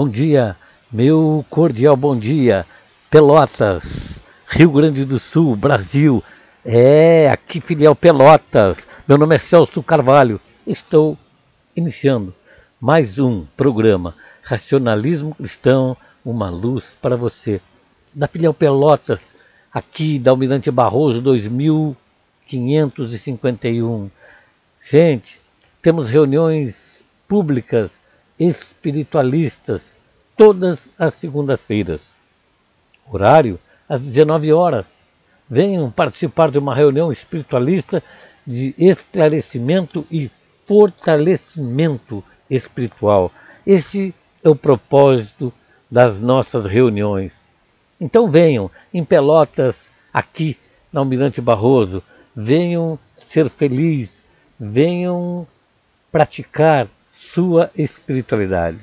Bom dia, meu cordial bom dia, Pelotas, Rio Grande do Sul, Brasil. É, aqui filial Pelotas. Meu nome é Celso Carvalho. Estou iniciando mais um programa Racionalismo Cristão, uma luz para você. Da filial Pelotas, aqui da Almirante Barroso 2551. Gente, temos reuniões públicas espiritualistas todas as segundas-feiras. Horário às 19 horas. Venham participar de uma reunião espiritualista de esclarecimento e fortalecimento espiritual. Esse é o propósito das nossas reuniões. Então venham em Pelotas, aqui na Almirante Barroso, venham ser felizes, venham praticar sua espiritualidade.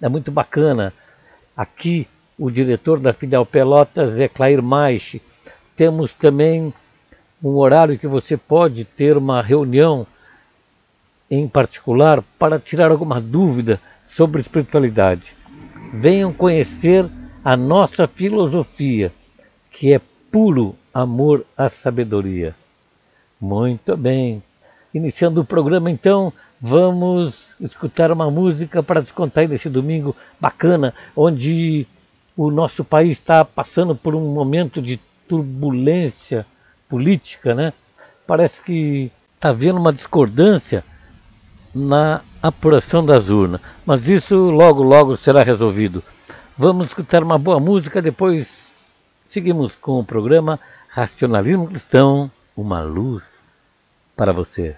É muito bacana. Aqui, o diretor da Fidel Pelotas é Clair Maiche. Temos também um horário que você pode ter uma reunião em particular para tirar alguma dúvida sobre espiritualidade. Venham conhecer a nossa filosofia, que é puro amor à sabedoria. Muito bem. Iniciando o programa, então, vamos escutar uma música para descontar nesse domingo bacana, onde o nosso país está passando por um momento de turbulência política, né? Parece que está havendo uma discordância na apuração das urnas, mas isso logo, logo será resolvido. Vamos escutar uma boa música, depois seguimos com o programa Racionalismo Cristão, uma luz para você.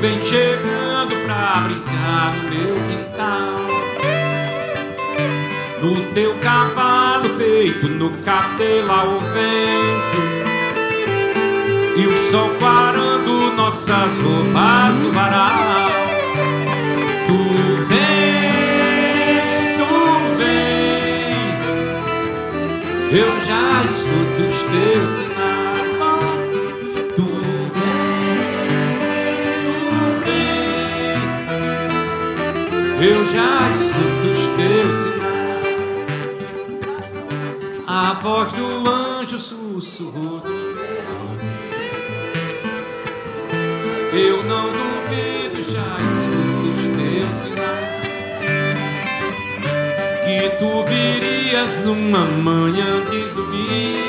Vem chegando pra brincar no meu quintal. No teu cavalo peito, no cabelo ao vento. E o sol quarando nossas roupas do varal. Tu vem Eu já escuto os teus sinais. Eu já escuto os teus sinais. A voz do anjo sussurrou Eu não duvido, já escuto os teus sinais. Que tu virias numa manhã de domingo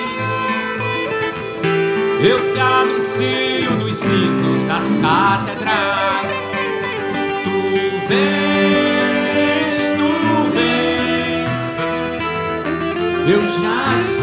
Eu te anuncio no ensino das catedrais Tu vens, Eu já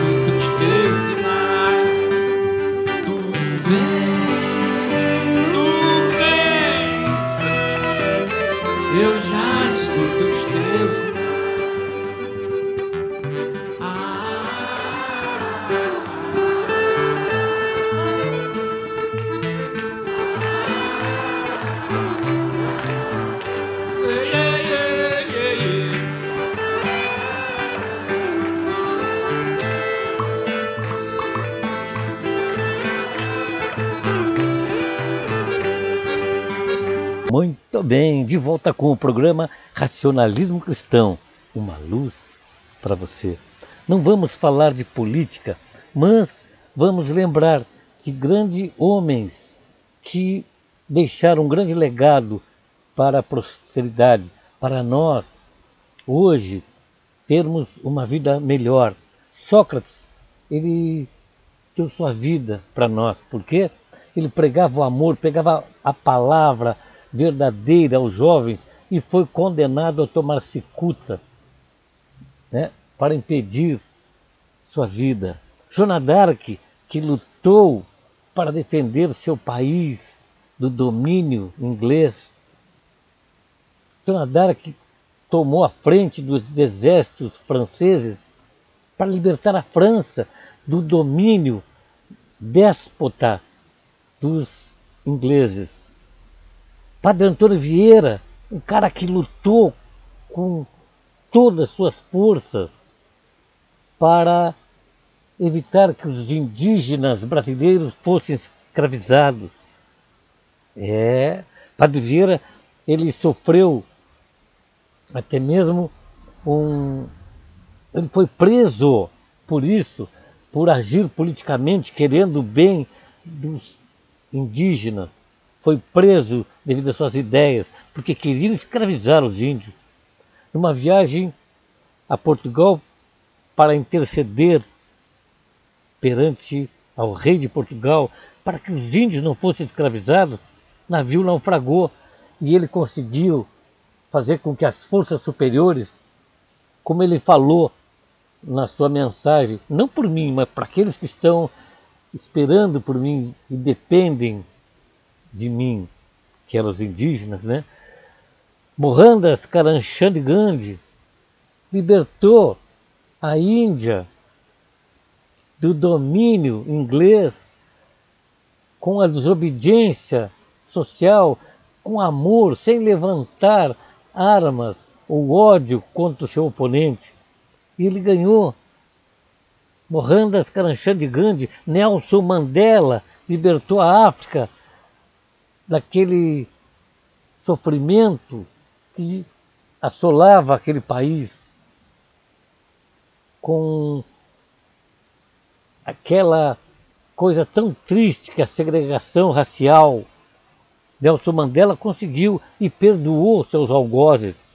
bem, de volta com o programa Racionalismo Cristão, uma luz para você. Não vamos falar de política, mas vamos lembrar de grandes homens que deixaram um grande legado para a prosperidade, para nós, hoje, termos uma vida melhor. Sócrates, ele deu sua vida para nós, porque ele pregava o amor, pregava a palavra verdadeira aos jovens e foi condenado a tomar cicuta né, para impedir sua vida. Joana d'Arc, que lutou para defender seu país do domínio inglês. Joana d'Arc tomou a frente dos exércitos franceses para libertar a França do domínio déspota dos ingleses. Padre Antônio Vieira, um cara que lutou com todas as suas forças para evitar que os indígenas brasileiros fossem escravizados. É, Padre Vieira, ele sofreu até mesmo um. Ele foi preso por isso, por agir politicamente, querendo o bem dos indígenas. Foi preso devido às suas ideias, porque queriam escravizar os índios. Numa viagem a Portugal para interceder perante ao rei de Portugal para que os índios não fossem escravizados, o navio naufragou e ele conseguiu fazer com que as forças superiores, como ele falou na sua mensagem, não por mim, mas para aqueles que estão esperando por mim e dependem de mim, que eram os indígenas, né? Mohandas Karamchand Gandhi libertou a Índia do domínio inglês com a desobediência social, com amor, sem levantar armas ou ódio contra o seu oponente. E ele ganhou. Mohandas Karamchand Gandhi, Nelson Mandela libertou a África daquele sofrimento que assolava aquele país com aquela coisa tão triste que a segregação racial. Nelson Mandela conseguiu e perdoou seus algozes.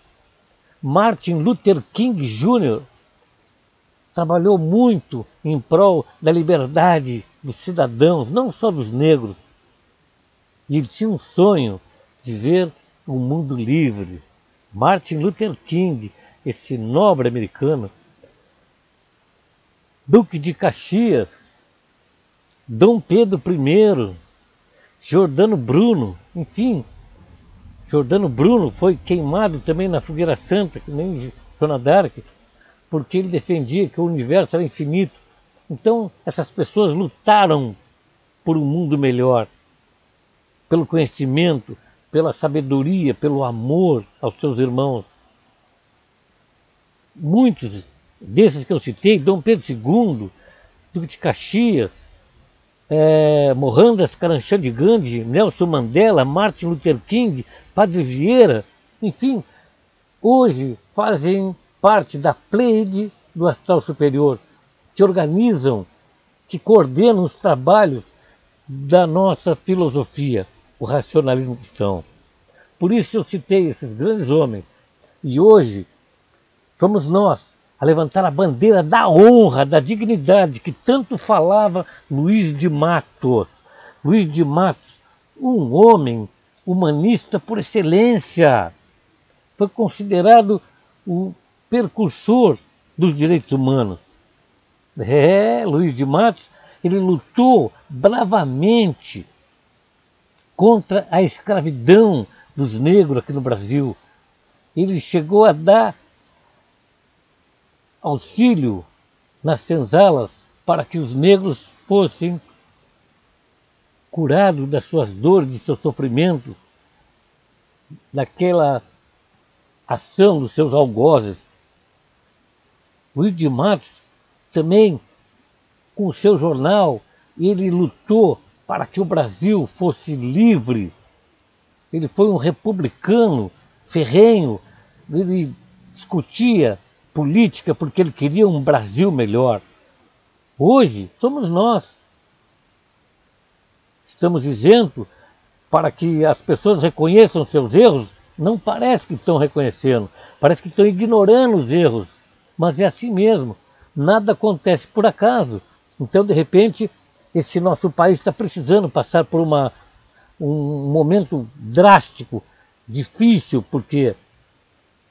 Martin Luther King Jr. trabalhou muito em prol da liberdade dos cidadãos, não só dos negros. E ele tinha um sonho de ver o um mundo livre. Martin Luther King, esse nobre americano, Duque de Caxias, Dom Pedro I, Jordano Bruno, enfim, Jordano Bruno foi queimado também na fogueira santa, que nem Joana d'Arc, porque ele defendia que o universo era infinito. Então, essas pessoas lutaram por um mundo melhor, pelo conhecimento, pela sabedoria, pelo amor aos seus irmãos. Muitos desses que eu citei, Dom Pedro II, Duque de Caxias, é, Mohandas Karamchand Gandhi, Nelson Mandela, Martin Luther King, Padre Vieira, enfim, hoje fazem parte da Pleiade do Astral Superior, que organizam, que coordenam os trabalhos da nossa filosofia, o racionalismo cristão. Por isso eu citei esses grandes homens. E hoje somos nós a levantar a bandeira da honra, da dignidade que tanto falava Luiz de Matos. Luiz de Matos, um homem humanista por excelência, foi considerado o percursor dos direitos humanos. É, Luiz de Matos, ele lutou bravamente contra a escravidão dos negros aqui no Brasil. Ele chegou a dar auxílio nas senzalas para que os negros fossem curados das suas dores, de seu sofrimento, daquela ação dos seus algozes. Luiz de Matos também, com o seu jornal, ele lutou para que o Brasil fosse livre. Ele foi um republicano ferrenho, ele discutia política porque ele queria um Brasil melhor. Hoje somos nós. Estamos dizendo para que as pessoas reconheçam seus erros, não parece que estão reconhecendo, parece que estão ignorando os erros, mas é assim mesmo. Nada acontece por acaso. Então, de repente, esse nosso país está precisando passar por uma, um momento drástico, difícil, porque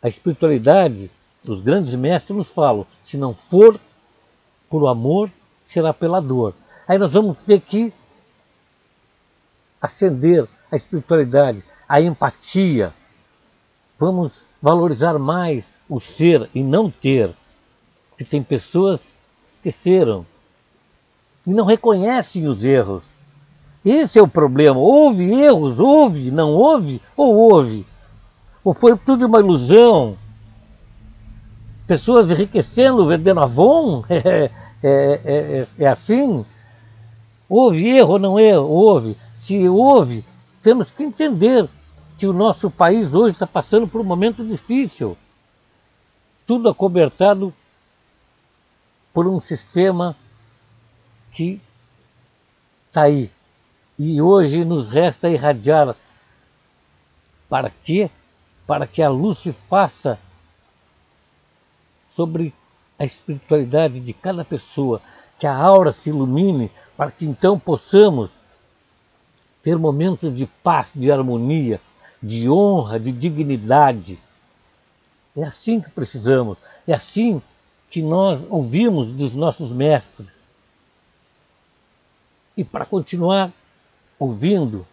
a espiritualidade, os grandes mestres nos falam: se não for por amor, será pela dor. Aí nós vamos ter que acender a espiritualidade, a empatia. Vamos valorizar mais o ser e não ter. Porque tem pessoas que esqueceram e não reconhecem os erros. Esse é o problema. Houve erros, houve, não houve, ou houve. Ou foi tudo uma ilusão? Pessoas enriquecendo, vendendo Avon? É, é, é, é assim? Houve erro ou não é? houve? Se houve, temos que entender que o nosso país hoje está passando por um momento difícil. Tudo acobertado por um sistema que está aí. E hoje nos resta irradiar para quê? Para que a luz se faça sobre a espiritualidade de cada pessoa, que a aura se ilumine, para que então possamos ter momentos de paz, de harmonia, de honra, de dignidade. É assim que precisamos, é assim que nós ouvimos dos nossos mestres. E para continuar ouvindo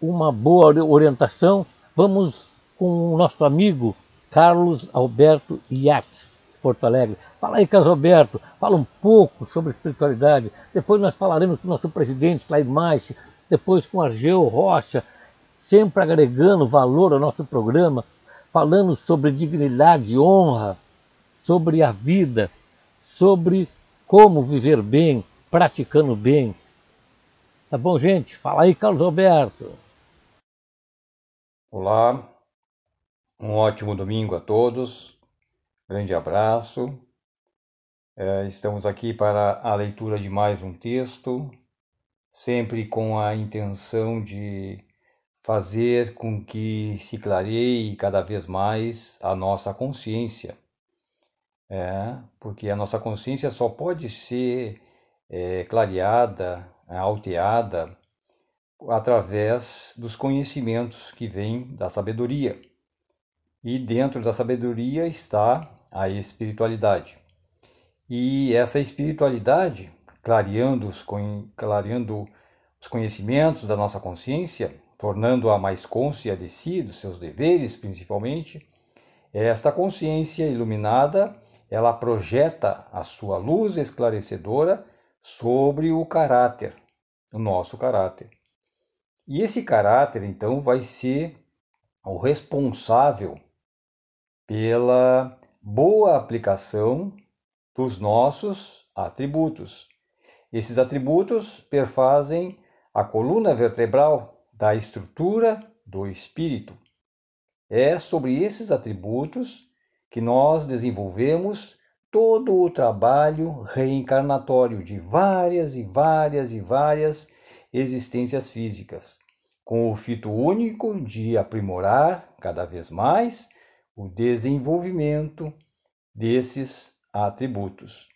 uma boa orientação, vamos com o nosso amigo Carlos Alberto Yates, Porto Alegre. Fala aí, Carlos Alberto, fala um pouco sobre espiritualidade. Depois nós falaremos com o nosso presidente, Clay Maich, depois com Argeu Rocha, sempre agregando valor ao nosso programa, falando sobre dignidade, honra, sobre a vida, sobre como viver bem, praticando bem. Tá bom, gente? Fala aí, Carlos Alberto. Olá, um ótimo domingo a todos, grande abraço. É, estamos aqui para a leitura de mais um texto, sempre com a intenção de fazer com que se clareie cada vez mais a nossa consciência é, porque a nossa consciência só pode ser é, clareada, alteada, através dos conhecimentos que vêm da sabedoria. E dentro da sabedoria está a espiritualidade. E essa espiritualidade, clareando os, clareando os conhecimentos da nossa consciência, tornando-a mais côncia de si, dos seus deveres principalmente, esta consciência iluminada ela projeta a sua luz esclarecedora sobre o caráter, o nosso caráter. E esse caráter, então, vai ser o responsável pela boa aplicação dos nossos atributos. Esses atributos perfazem a coluna vertebral da estrutura do espírito. É sobre esses atributos que nós desenvolvemos todo o trabalho reencarnatório de várias e várias e várias existências físicas, com o fito único de aprimorar cada vez mais o desenvolvimento desses atributos.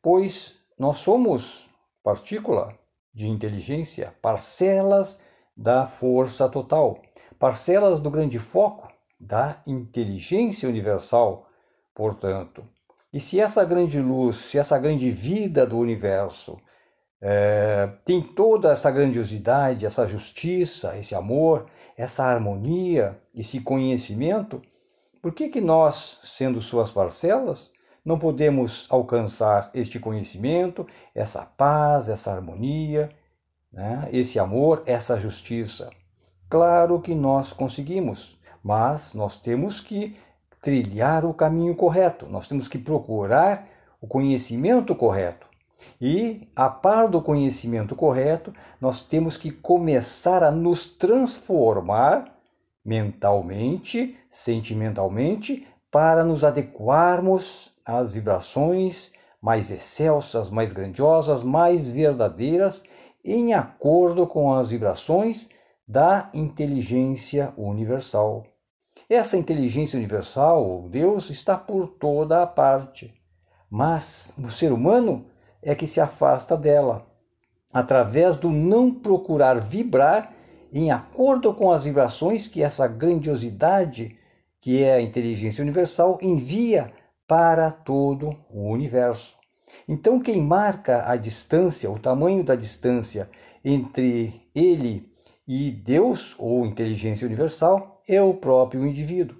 Pois nós somos partícula de inteligência, parcelas da força total, parcelas do grande foco da inteligência universal, portanto. E se essa grande luz, se essa grande vida do universo é, tem toda essa grandiosidade, essa justiça, esse amor, essa harmonia, esse conhecimento, por que, que nós, sendo suas parcelas, não podemos alcançar este conhecimento, essa paz, essa harmonia, né? esse amor, essa justiça? Claro que nós conseguimos, mas nós temos que trilhar o caminho correto, nós temos que procurar o conhecimento correto. E, a par do conhecimento correto, nós temos que começar a nos transformar mentalmente, sentimentalmente, para nos adequarmos às vibrações mais excelsas, mais grandiosas, mais verdadeiras, em acordo com as vibrações da inteligência universal Essa inteligência universal, Deus, está por toda a parte, mas o ser humano é que se afasta dela, através do não procurar vibrar em acordo com as vibrações que essa grandiosidade, que é a inteligência universal, envia para todo o universo. Então, quem marca a distância, o tamanho da distância entre ele e Deus, ou inteligência universal, é o próprio indivíduo.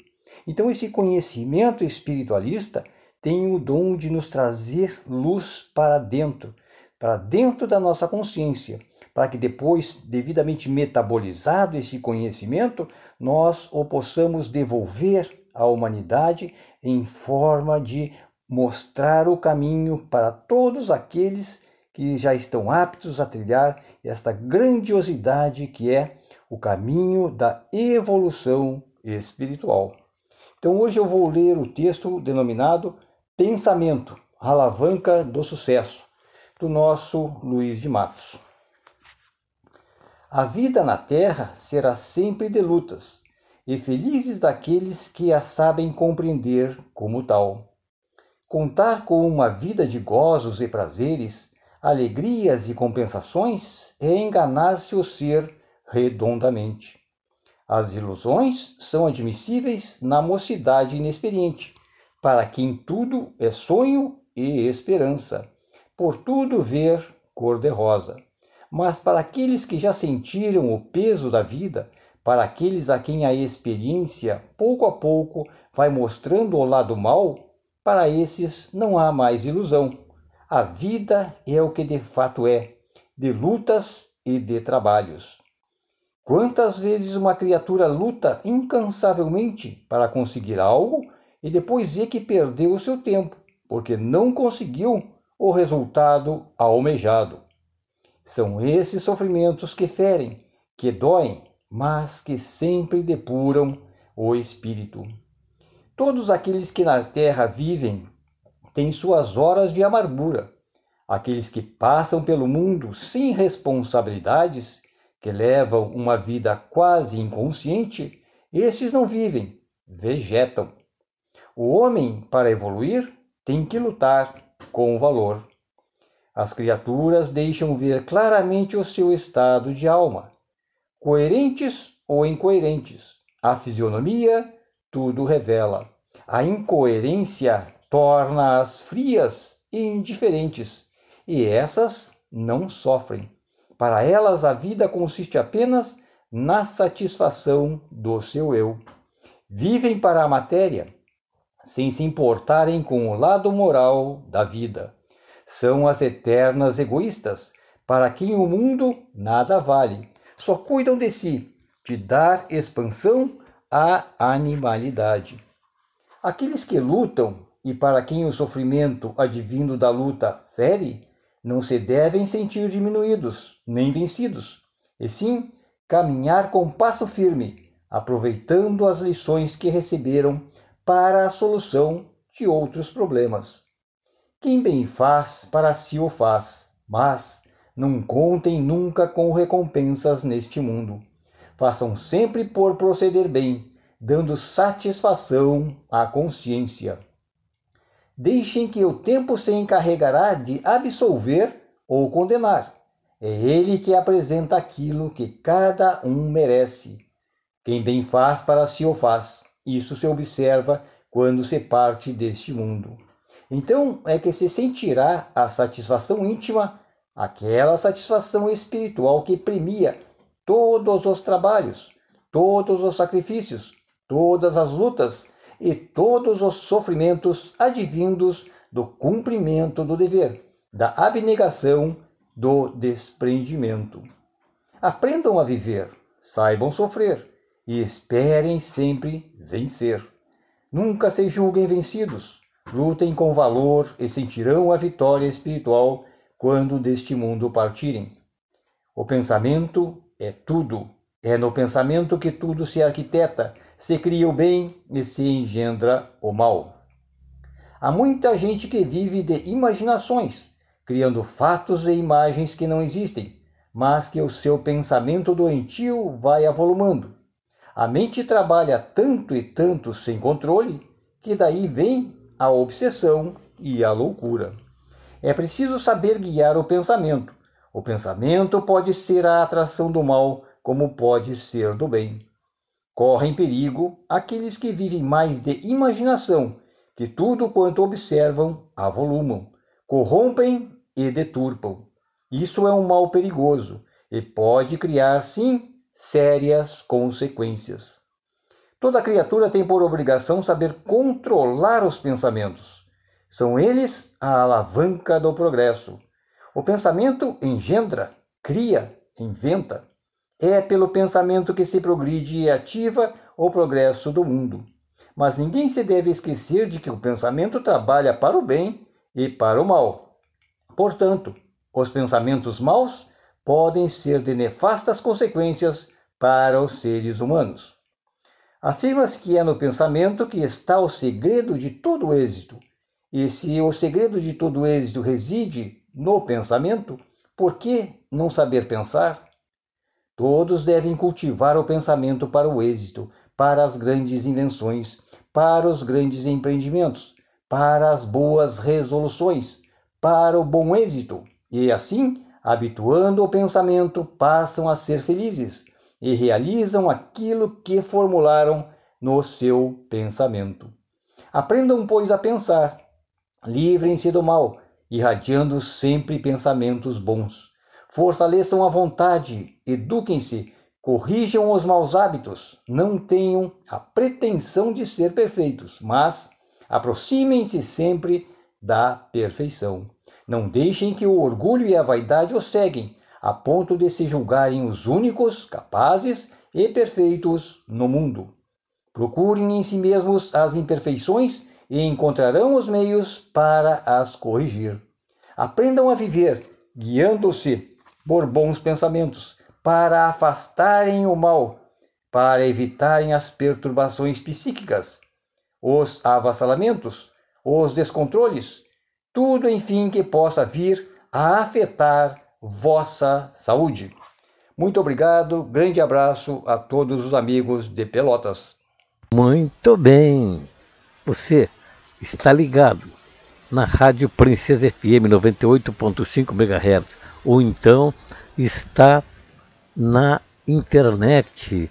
Então, esse conhecimento espiritualista tem o dom de nos trazer luz para dentro, para dentro da nossa consciência, para que depois, devidamente metabolizado esse conhecimento, nós o possamos devolver à humanidade em forma de mostrar o caminho para todos aqueles que já estão aptos a trilhar esta grandiosidade que é o caminho da evolução espiritual. Então hoje eu vou ler o texto denominado Pensamento, Alavanca do Sucesso, do nosso Luiz de Matos. A vida na terra será sempre de lutas, e felizes daqueles que a sabem compreender como tal. Contar com uma vida de gozos e prazeres, alegrias e compensações é enganar-se o ser redondamente. As ilusões são admissíveis na mocidade inexperiente, para quem tudo é sonho e esperança, por tudo ver cor-de-rosa. Mas para aqueles que já sentiram o peso da vida, para aqueles a quem a experiência pouco a pouco vai mostrando o lado mal, para esses não há mais ilusão. A vida é o que de fato é, de lutas e de trabalhos. Quantas vezes uma criatura luta incansavelmente para conseguir algo e depois vê que perdeu o seu tempo, porque não conseguiu o resultado almejado. São esses sofrimentos que ferem, que doem, mas que sempre depuram o espírito. Todos aqueles que na terra vivem têm suas horas de amargura. Aqueles que passam pelo mundo sem responsabilidades, que levam uma vida quase inconsciente, esses não vivem, vegetam. O homem, para evoluir, tem que lutar com o valor. As criaturas deixam ver claramente o seu estado de alma, coerentes ou incoerentes. A fisionomia tudo revela. A incoerência torna-as frias e indiferentes, e essas não sofrem. Para elas, a vida consiste apenas na satisfação do seu eu. Vivem para a matéria, sem se importarem com o lado moral da vida. São as eternas egoístas, para quem o mundo nada vale. Só cuidam de si, de dar expansão a animalidade. Aqueles que lutam e para quem o sofrimento advindo da luta fere, não se devem sentir diminuídos nem vencidos, e sim caminhar com passo firme, aproveitando as lições que receberam para a solução de outros problemas. Quem bem faz, para si o faz, mas não contem nunca com recompensas neste mundo façam sempre por proceder bem, dando satisfação à consciência. Deixem que o tempo se encarregará de absolver ou condenar. É ele que apresenta aquilo que cada um merece. Quem bem faz para si o faz. Isso se observa quando se parte deste mundo. Então é que se sentirá a satisfação íntima, aquela satisfação espiritual que premia todos os trabalhos, todos os sacrifícios, todas as lutas e todos os sofrimentos advindos do cumprimento do dever, da abnegação, do desprendimento. Aprendam a viver, saibam sofrer e esperem sempre vencer. Nunca se julguem vencidos, lutem com valor e sentirão a vitória espiritual quando deste mundo partirem. O pensamento é tudo. É no pensamento que tudo se arquiteta, se cria o bem e se engendra o mal. Há muita gente que vive de imaginações, criando fatos e imagens que não existem, mas que o seu pensamento doentio vai avolumando. A mente trabalha tanto e tanto sem controle que daí vem a obsessão e a loucura. É preciso saber guiar o pensamento. O pensamento pode ser a atração do mal, como pode ser do bem. Correm perigo aqueles que vivem mais de imaginação, que tudo quanto observam avolumam, corrompem e deturpam. Isso é um mal perigoso e pode criar, sim, sérias consequências. Toda criatura tem por obrigação saber controlar os pensamentos. São eles a alavanca do progresso. O pensamento engendra, cria, inventa. É pelo pensamento que se progride e ativa o progresso do mundo. Mas ninguém se deve esquecer de que o pensamento trabalha para o bem e para o mal. Portanto, os pensamentos maus podem ser de nefastas consequências para os seres humanos. Afirma-se que é no pensamento que está o segredo de todo êxito. E se o segredo de todo êxito reside no pensamento, por que não saber pensar? Todos devem cultivar o pensamento para o êxito, para as grandes invenções, para os grandes empreendimentos, para as boas resoluções, para o bom êxito, e assim, habituando o pensamento, passam a ser felizes e realizam aquilo que formularam no seu pensamento. Aprendam, pois, a pensar, livrem-se do mal, irradiando sempre pensamentos bons. Fortaleçam a vontade, eduquem-se, corrijam os maus hábitos, não tenham a pretensão de ser perfeitos, mas aproximem-se sempre da perfeição. Não deixem que o orgulho e a vaidade os seguem, a ponto de se julgarem os únicos capazes e perfeitos no mundo. Procurem em si mesmos as imperfeições e encontrarão os meios para as corrigir. Aprendam a viver, guiando-se por bons pensamentos, para afastarem o mal, para evitarem as perturbações psíquicas, os avassalamentos, os descontroles, tudo, enfim, que possa vir a afetar vossa saúde. Muito obrigado, grande abraço a todos os amigos de Pelotas. Muito bem. Você está ligado na Rádio Princesa FM 98.5 MHz ou então está na internet,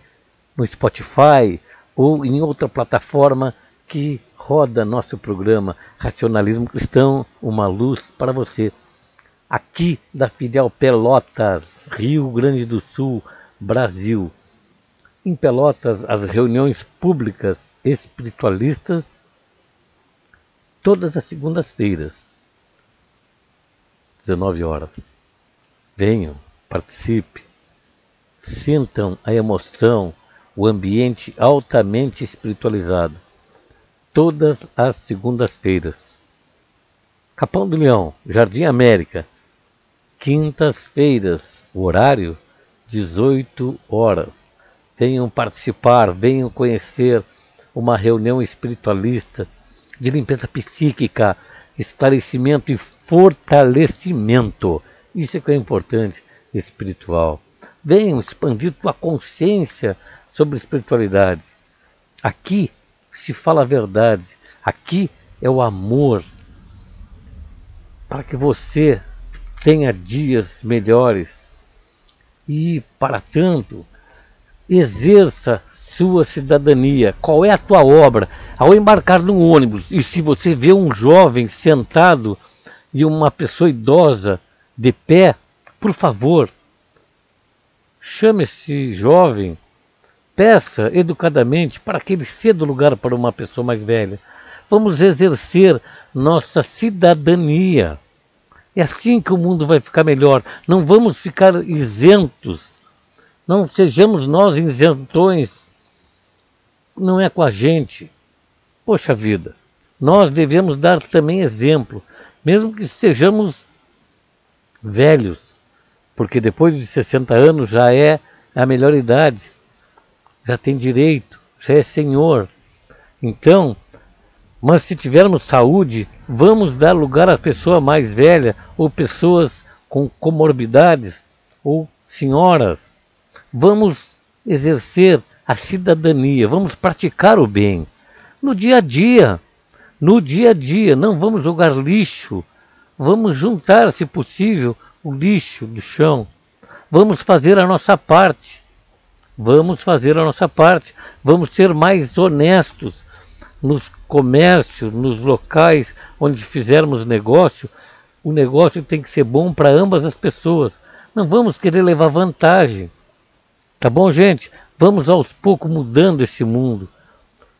no Spotify ou em outra plataforma que roda nosso programa Racionalismo Cristão, uma luz para você aqui da Fidel Pelotas, Rio Grande do Sul, Brasil. Em Pelotas, as reuniões públicas espiritualistas, todas as segundas-feiras, 19 horas. Venham, participe, sintam a emoção, o ambiente altamente espiritualizado. Todas as segundas-feiras. Capão do Leão, Jardim América, quintas-feiras, horário 18 horas. Venham participar, venham conhecer uma reunião espiritualista de limpeza psíquica, esclarecimento e fortalecimento. Isso é que é importante, espiritual. Venham expandir tua consciência sobre espiritualidade. Aqui se fala a verdade. Aqui é o amor. Para que você tenha dias melhores e, para tanto, exerça sua cidadania. Qual é a tua obra? Ao embarcar num ônibus e se você vê um jovem sentado e uma pessoa idosa de pé, por favor, chame esse jovem, peça educadamente para que ele ceda o lugar para uma pessoa mais velha. Vamos exercer nossa cidadania. É assim que o mundo vai ficar melhor. Não vamos ficar isentos. Não sejamos nós isentões. Não é com a gente. Poxa vida, nós devemos dar também exemplo, mesmo que sejamos velhos, porque depois de 60 anos já é a melhor idade, já tem direito, já é senhor. Então, mas se tivermos saúde, vamos dar lugar à pessoa mais velha ou pessoas com comorbidades ou senhoras. Vamos exercer a cidadania, vamos praticar o bem no dia a dia. No dia a dia, não vamos jogar lixo, vamos juntar, se possível, o lixo do chão. Vamos fazer a nossa parte. Vamos fazer a nossa parte. Vamos ser mais honestos nos comércios, nos locais onde fizermos negócio. O negócio tem que ser bom para ambas as pessoas. Não vamos querer levar vantagem. Tá bom, gente? Vamos aos poucos mudando esse mundo.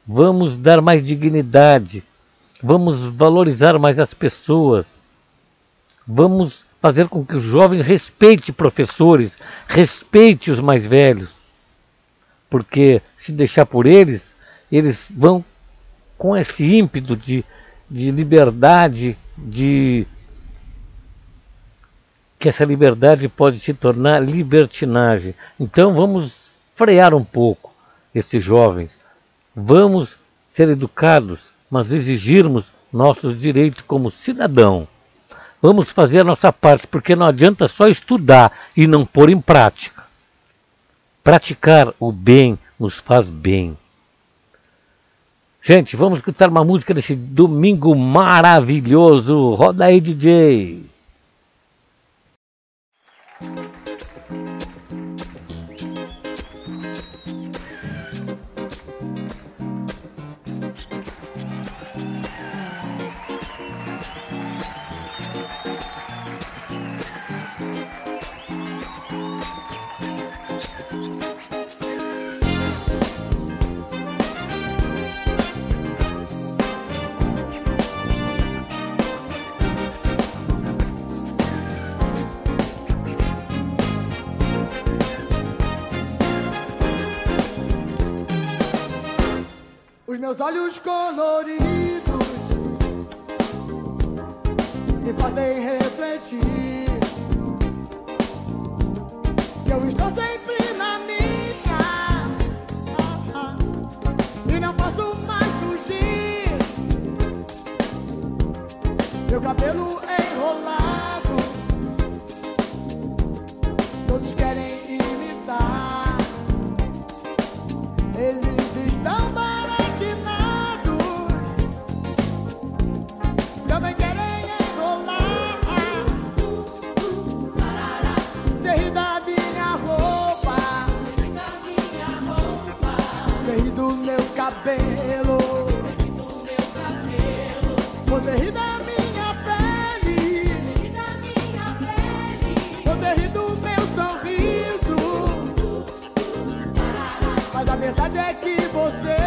Vamos dar mais dignidade. Vamos valorizar mais as pessoas. Vamos fazer com que os jovens respeitem professores, respeite os mais velhos. Porque se deixar por eles, eles vão com esse ímpeto de, de liberdade, de que essa liberdade pode se tornar libertinagem. Então vamos frear um pouco esses jovens. Vamos ser educados, mas exigirmos nossos direitos como cidadão. Vamos fazer a nossa parte, porque não adianta só estudar e não pôr em prática. Praticar o bem nos faz bem. Gente, vamos escutar uma música desse domingo maravilhoso. Roda aí, DJ. Olhos coloridos me fazem refletir que eu estou sempre na minha e não posso mais fugir. Meu cabelo enrolado, cabelo, você ri da minha pele, você ri do meu sorriso. Mas a verdade é que você,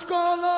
Meus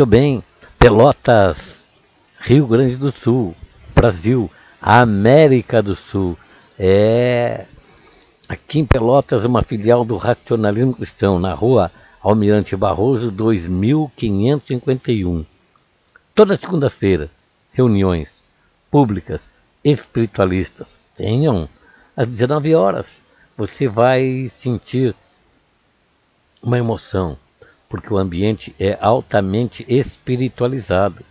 Muito bem, Pelotas, Rio Grande do Sul, Brasil, América do Sul. É aqui em Pelotas uma filial do Racionalismo Cristão, na rua Almirante Barroso 2551. Toda segunda-feira, reuniões públicas espiritualistas. Tenham às 19 horas. Você vai sentir uma emoção, porque o ambiente é altamente espiritualizado.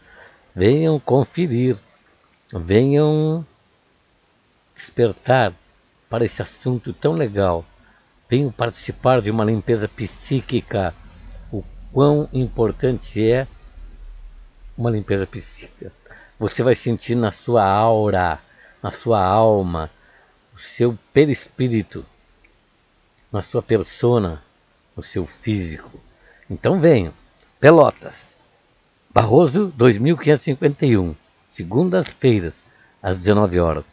Venham conferir, venham despertar para esse assunto tão legal. Venham participar de uma limpeza psíquica. O quão importante é uma limpeza psíquica. Você vai sentir na sua aura, na sua alma, o seu perispírito, na sua persona, no seu físico. Então venham. Pelotas, Barroso 2551, segundas-feiras, às 19 horas,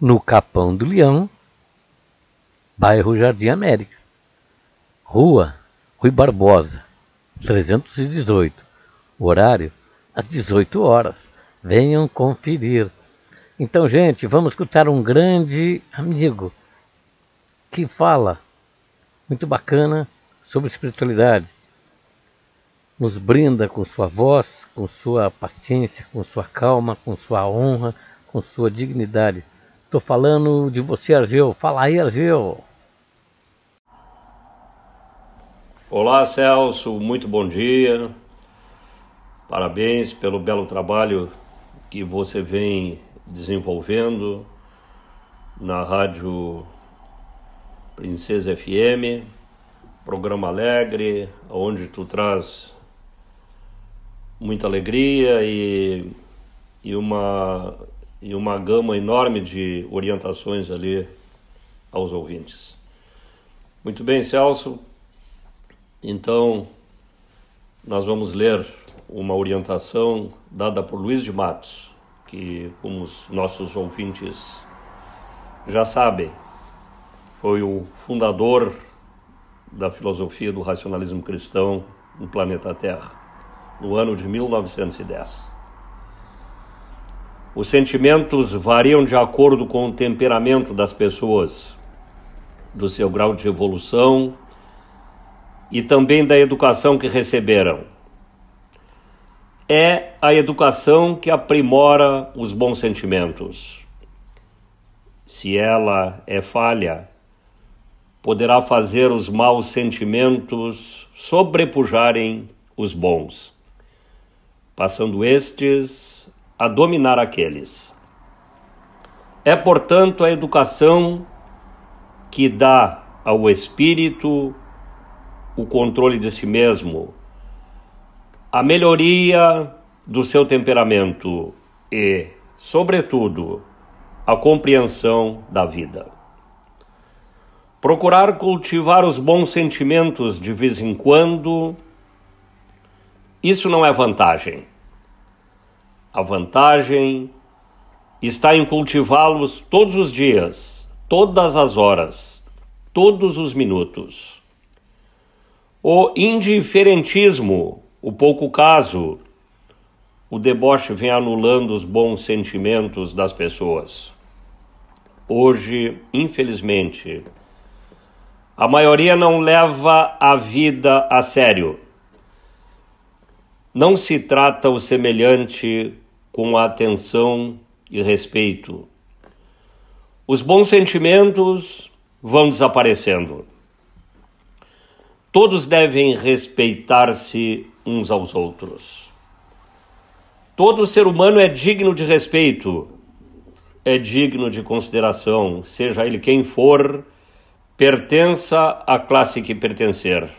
no Capão do Leão, bairro Jardim América. Rua Rui Barbosa, 318. Horário às 18 horas. Venham conferir. Então, gente, vamos escutar um grande amigo que fala muito bacana sobre espiritualidade. Nos brinda com sua voz, com sua paciência, com sua calma, com sua honra, com sua dignidade. Estou falando de você, Argeu. Fala aí, Argeu. Olá, Celso. Muito bom dia. Parabéns pelo belo trabalho que você vem desenvolvendo na Rádio Princesa FM, programa alegre, onde tu traz muita alegria e, e, uma, e uma gama enorme de orientações ali aos ouvintes. Muito bem, Celso. Então, nós vamos ler uma orientação dada por Luiz de Matos, que, como os nossos ouvintes já sabem, foi o fundador da filosofia do racionalismo cristão no planeta Terra, no ano de 1910. Os sentimentos variam de acordo com o temperamento das pessoas, do seu grau de evolução e também da educação que receberam é a educação que aprimora os bons sentimentos. Se ela é falha, poderá fazer os maus sentimentos sobrepujarem os bons, passando estes a dominar aqueles. É, portanto, a educação que dá ao espírito o controle de si mesmo, a melhoria do seu temperamento e, sobretudo, a compreensão da vida. Procurar cultivar os bons sentimentos de vez em quando, isso não é vantagem. A vantagem está em cultivá-los todos os dias, todas as horas, todos os minutos. O indiferentismo o pouco caso, o deboche vem anulando os bons sentimentos das pessoas. Hoje, infelizmente, a maioria não leva a vida a sério. Não se trata o semelhante com atenção e respeito. Os bons sentimentos vão desaparecendo. Todos devem respeitar-se uns aos outros. Todo ser humano é digno de respeito, é digno de consideração, seja ele quem for, pertença à classe que pertencer.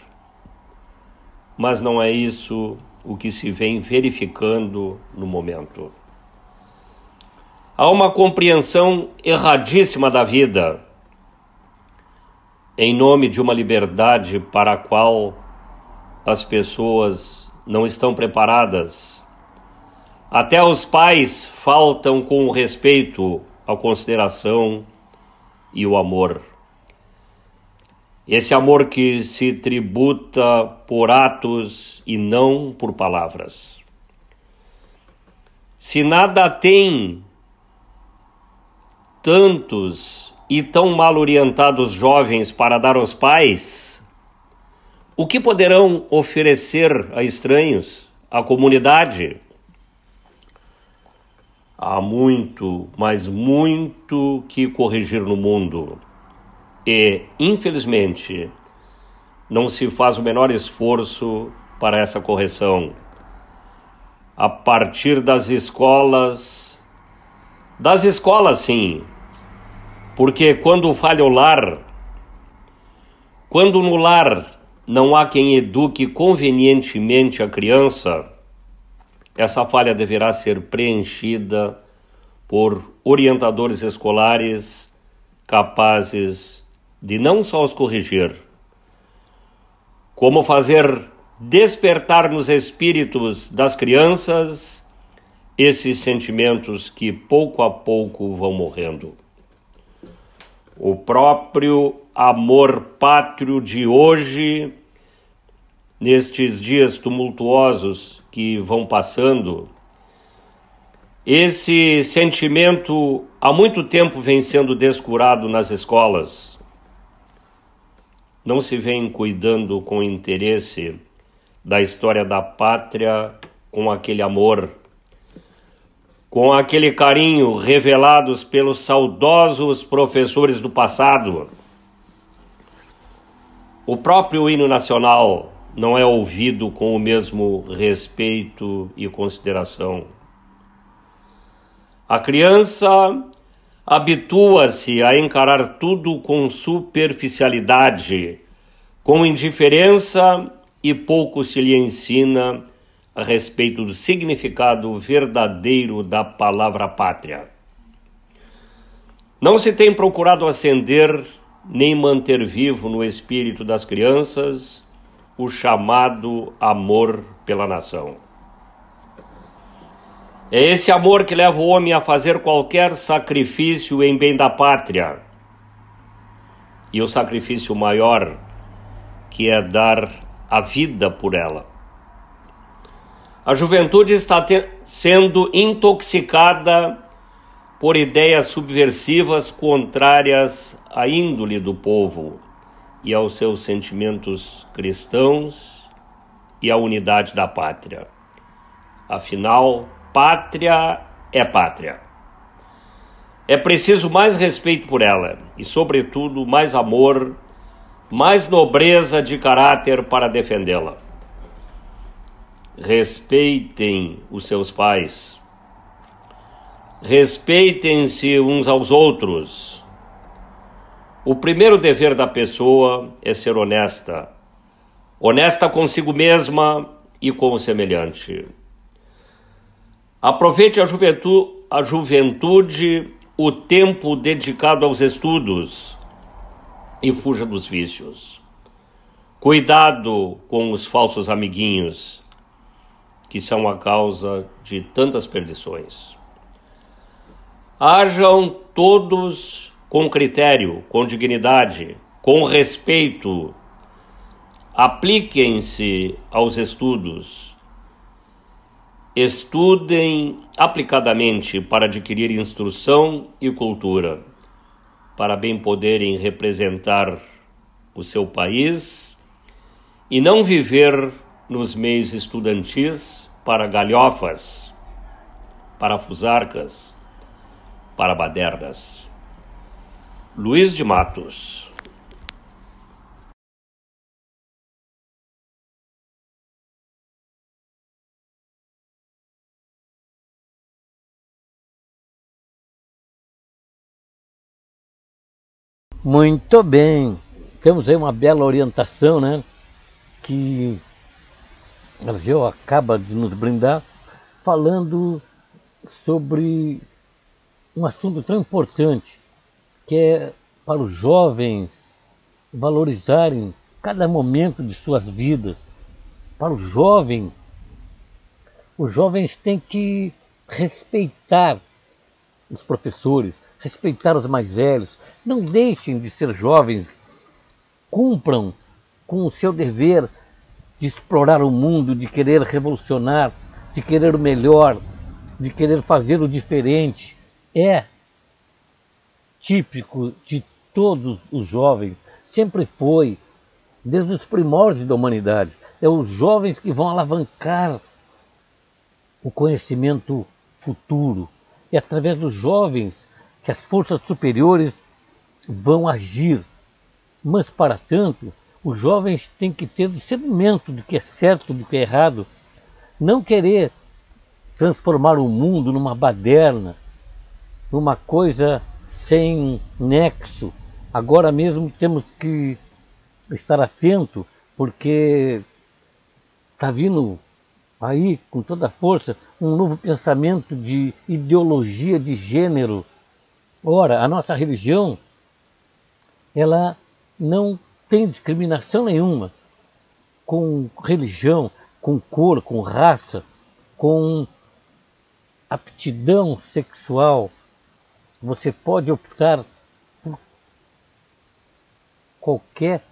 Mas não é isso o que se vem verificando no momento. Há uma compreensão erradíssima da vida, em nome de uma liberdade para a qual as pessoas não estão preparadas. Até os pais faltam com o respeito, a consideração e o amor. Esse amor que se tributa por atos e não por palavras. Se nada tem tantos e tão mal orientados jovens para dar aos pais, o que poderão oferecer a estranhos, à comunidade? Há muito, mas muito que corrigir no mundo e, infelizmente, não se faz o menor esforço para essa correção. A partir das escolas, das escolas sim, porque quando falha o lar, quando no lar não há quem eduque convenientemente a criança, essa falha deverá ser preenchida por orientadores escolares capazes de não só os corrigir, como fazer despertar nos espíritos das crianças esses sentimentos que pouco a pouco vão morrendo. O próprio amor pátrio de hoje, nestes dias tumultuosos que vão passando, esse sentimento há muito tempo vem sendo descurado nas escolas não se vem cuidando com interesse da história da pátria com aquele amor, com aquele carinho revelados pelos saudosos professores do passado. O próprio hino nacional não é ouvido com o mesmo respeito e consideração. A criança habitua-se a encarar tudo com superficialidade, com indiferença e pouco se lhe ensina a respeito do significado verdadeiro da palavra pátria. Não se tem procurado acender nem manter vivo no espírito das crianças o chamado amor pela nação. É esse amor que leva o homem a fazer qualquer sacrifício em bem da pátria. E o sacrifício maior, que é dar a vida por ela. A juventude está sendo intoxicada por ideias subversivas contrárias à índole do povo e aos seus sentimentos cristãos e à unidade da pátria. Afinal, Pátria é pátria. É preciso mais respeito por ela e, sobretudo, mais amor, mais nobreza de caráter para defendê-la. Respeitem os seus pais. Respeitem-se uns aos outros. O primeiro dever da pessoa é ser honesta. Honesta consigo mesma e com o semelhante. Aproveite a juventude, a juventude, o tempo dedicado aos estudos e fuja dos vícios. Cuidado com os falsos amiguinhos, que são a causa de tantas perdições. Hajam todos com critério, com dignidade, com respeito. Apliquem-se aos estudos Estudem aplicadamente para adquirir instrução e cultura, para bem poderem representar o seu país e não viver nos meios estudantis para galhofas, para fusarcas, para badernas. Luiz de Matos Muito bem. Temos aí uma bela orientação, né? Que a Geo acaba de nos brindar, falando sobre um assunto tão importante, que é para os jovens valorizarem cada momento de suas vidas, para o jovem Os jovens têm que respeitar os professores, respeitar os mais velhos. Não deixem de ser jovens. Cumpram com o seu dever de explorar o mundo, de querer revolucionar, de querer o melhor, de querer fazer o diferente. É típico de todos os jovens, sempre foi, desde os primórdios da humanidade. É os jovens que vão alavancar o conhecimento futuro. É através dos jovens que as forças superiores vão agir. Mas, para tanto, os jovens têm que ter discernimento do que é certo, do que é errado. Não querer transformar o mundo numa baderna, numa coisa sem nexo. Agora mesmo temos que estar atento, porque está vindo aí com toda a força um novo pensamento de ideologia de gênero. Ora, a nossa religião, ela não tem discriminação nenhuma com religião, com cor, com raça, com aptidão sexual. Você pode optar por qualquer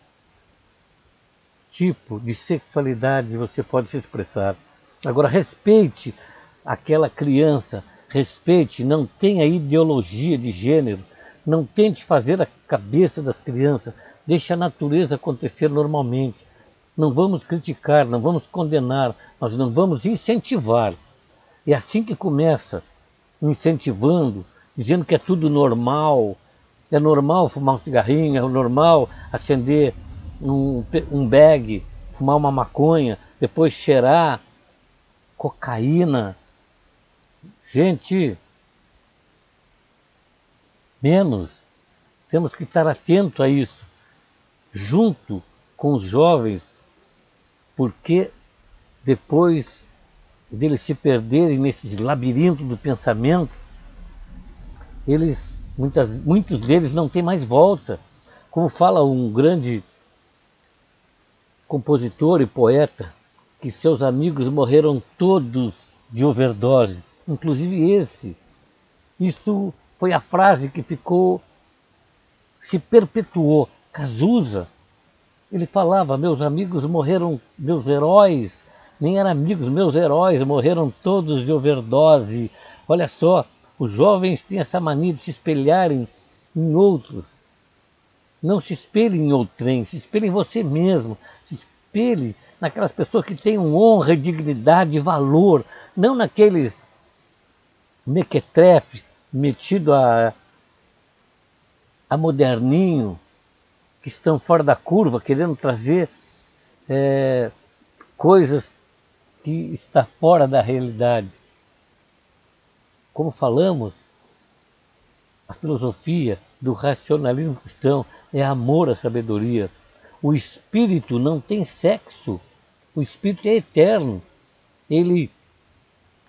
tipo de sexualidade você pode se expressar. Agora, respeite aquela criança, respeite, não tenha ideologia de gênero, não tente fazer a cabeça das crianças, deixe a natureza acontecer normalmente. Não vamos criticar, não vamos condenar, nós não vamos incentivar. É assim que começa, incentivando, dizendo que é tudo normal, é normal fumar um cigarrinho, é normal acender um, um bag, fumar uma maconha, depois cheirar, cocaína. Gente, menos. Temos que estar atento a isso, junto com os jovens, porque depois deles se perderem nesses labirintos do pensamento, eles, muitas, muitos deles não têm mais volta. Como fala um grande compositor e poeta, que seus amigos morreram todos de overdose, inclusive esse. Isto foi a frase que ficou, se perpetuou. Cazuza, ele falava: meus amigos morreram, meus heróis, nem eram amigos, meus heróis morreram todos de overdose. Olha só, os jovens têm essa mania de se espelharem em outros. Não se espelhe em outrem, se espelhe em você mesmo, se espelhe naquelas pessoas que têm honra, dignidade valor, não naqueles mequetrefe metido a, a moderninho, que estão fora da curva, querendo trazer é, coisas que está fora da realidade. Como falamos, a filosofia do racionalismo cristão é amor à sabedoria. O espírito não tem sexo. O espírito é eterno. Ele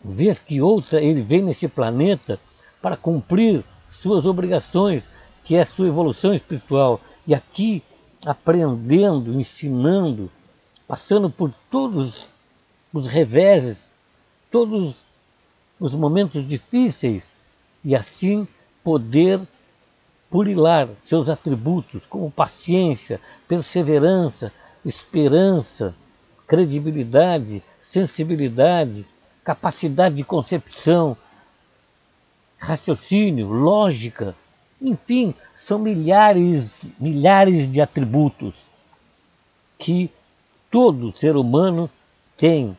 vê que outra, ele vem nesse planeta para cumprir suas obrigações, que é a sua evolução espiritual. E aqui aprendendo, ensinando, passando por todos os reveses, todos os momentos difíceis e assim poder purilar seus atributos, como paciência, perseverança, esperança, credibilidade, sensibilidade, capacidade de concepção, raciocínio, lógica, enfim, são milhares, milhares de atributos que todo ser humano tem.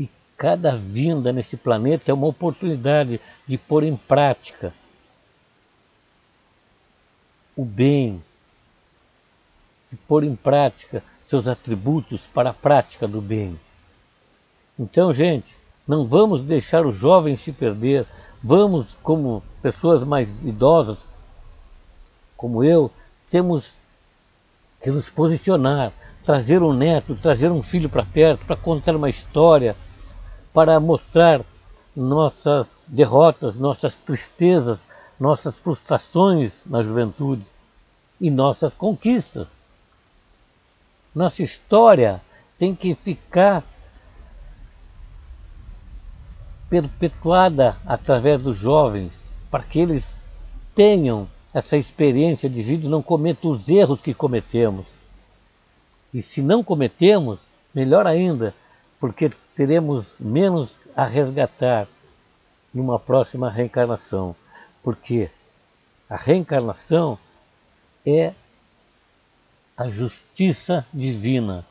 E cada vinda nesse planeta é uma oportunidade de pôr em prática o bem, de pôr em prática seus atributos para a prática do bem. Então, gente, não vamos deixar os jovens se perder, vamos, como pessoas mais idosas, como eu, temos que nos posicionar, trazer um neto, trazer um filho para perto, para contar uma história, para mostrar nossas derrotas, nossas tristezas, nossas frustrações na juventude e nossas conquistas. Nossa história tem que ficar perpetuada através dos jovens, para que eles tenham essa experiência de vida e não cometam os erros que cometemos. E se não cometemos, melhor ainda, porque teremos menos a resgatar numa próxima reencarnação. Porque a reencarnação é a justiça divina.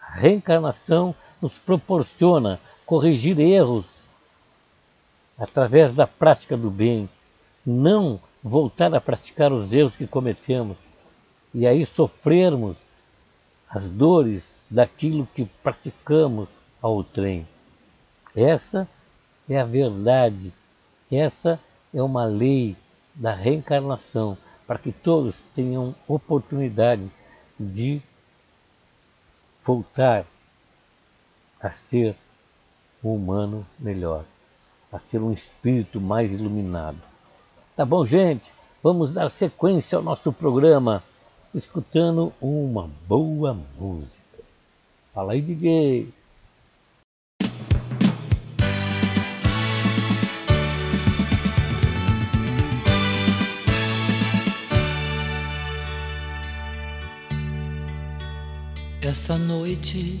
A reencarnação nos proporciona corrigir erros através da prática do bem, não voltar a praticar os erros que cometemos e aí sofrermos as dores daquilo que praticamos ao trem. Essa é a verdade, essa é uma lei da reencarnação, para que todos tenham oportunidade de voltar a ser um humano melhor, a ser um espírito mais iluminado. Tá bom, gente? Vamos dar sequência ao nosso programa escutando uma boa música. Fala aí, DJ. Essa noite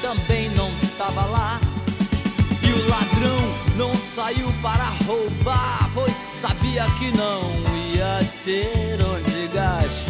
também não tava lá. E o ladrão não saiu para roubar, pois sabia que não ia ter onde gastar.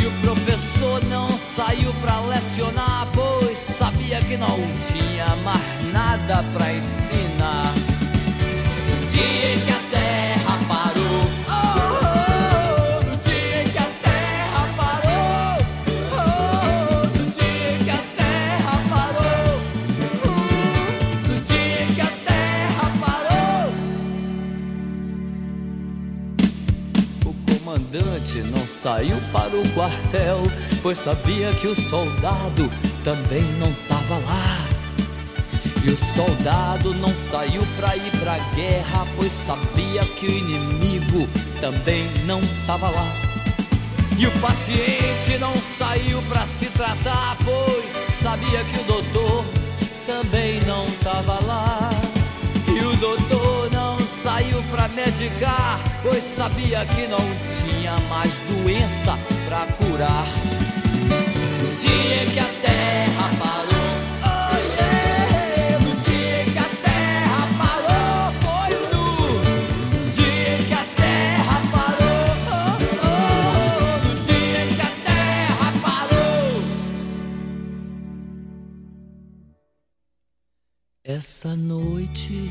E o professor não saiu pra lecionar, pois sabia que não tinha mais nada pra ensinar. No dia em que a terra parou, não saiu para o quartel, pois sabia que o soldado também não tava lá. E o soldado não saiu pra ir pra guerra, pois sabia que o inimigo também não tava lá. E o paciente não saiu pra se tratar, pois sabia que o doutor também não tava lá. E o doutor não saiu pra medicar, pois sabia que não tinha mais doença pra curar. No dia que a terra parou, oh yeah! no dia que a terra parou, foi no, dia que a terra parou, oh, oh, no dia que a terra parou. Essa noite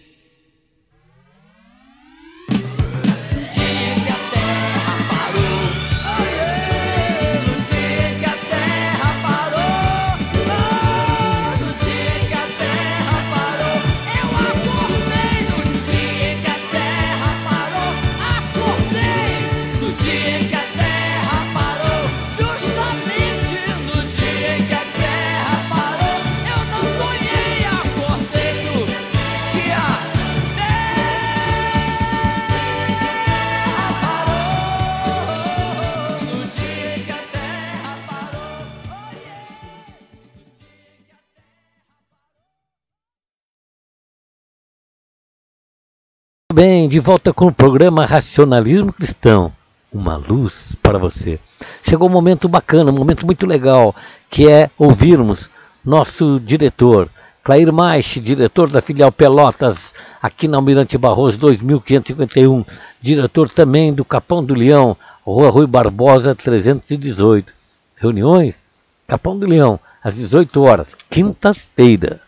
Bem, de volta com o programa Racionalismo Cristão. Uma luz para você. Chegou um momento bacana, um momento muito legal, que é ouvirmos nosso diretor, Clair Maiche, diretor da filial Pelotas, aqui na Almirante Barroso 2551, diretor também do Capão do Leão, Rua Rui Barbosa 318. Reuniões? Capão do Leão, às 18 horas, quinta-feira.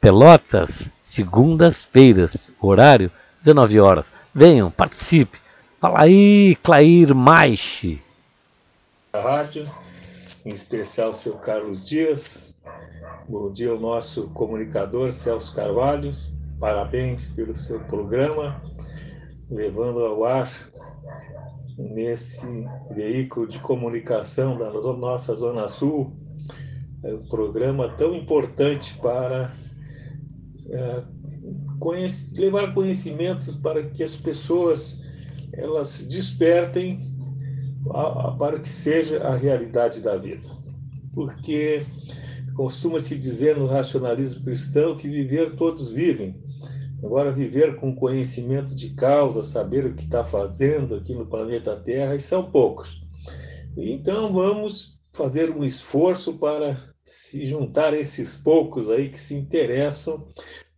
Pelotas, segundas-feiras, horário 19 horas. Venham, participe. Fala aí, Clair Maiche. Rádio, em especial seu Carlos Dias. Bom dia ao nosso comunicador Celso Carvalho. Parabéns pelo seu programa, levando ao ar nesse veículo de comunicação da nossa Zona Sul, um programa tão importante para é, conhece, levar conhecimento para que as pessoas elas despertem a, a, para que seja a realidade da vida. Porque costuma-se dizer no racionalismo cristão que viver todos vivem. Agora, viver com conhecimento de causa, saber o que está fazendo aqui no planeta Terra, e são poucos. Então, vamos fazer um esforço para se juntar a esses poucos aí que se interessam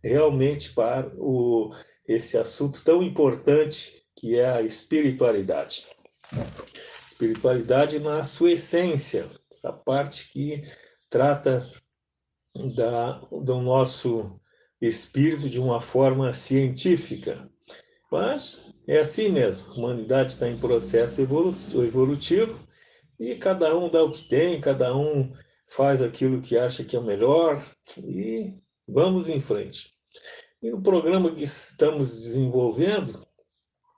realmente para o, esse assunto tão importante que é a espiritualidade. Espiritualidade na sua essência, essa parte que trata da, do nosso espírito de uma forma científica. Mas é assim mesmo, a humanidade está em processo evolutivo e cada um dá o que tem, cada um faz aquilo que acha que é o melhor e Vamos em frente. E no programa que estamos desenvolvendo,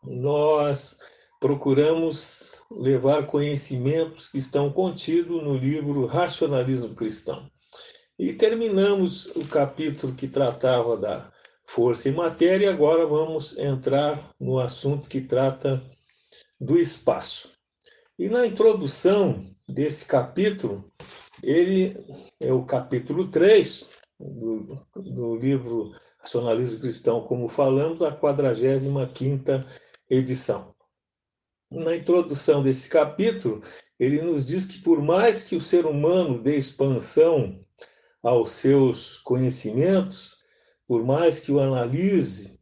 nós procuramos levar conhecimentos que estão contidos no livro Racionalismo Cristão. E terminamos o capítulo que tratava da força e matéria, e agora vamos entrar no assunto que trata do espaço. E na introdução desse capítulo, ele é o capítulo 3, do, do livro Racionalismo Cristão, como falamos, a 45 edição. Na introdução desse capítulo, ele nos diz que, por mais que o ser humano dê expansão aos seus conhecimentos, por mais que o analise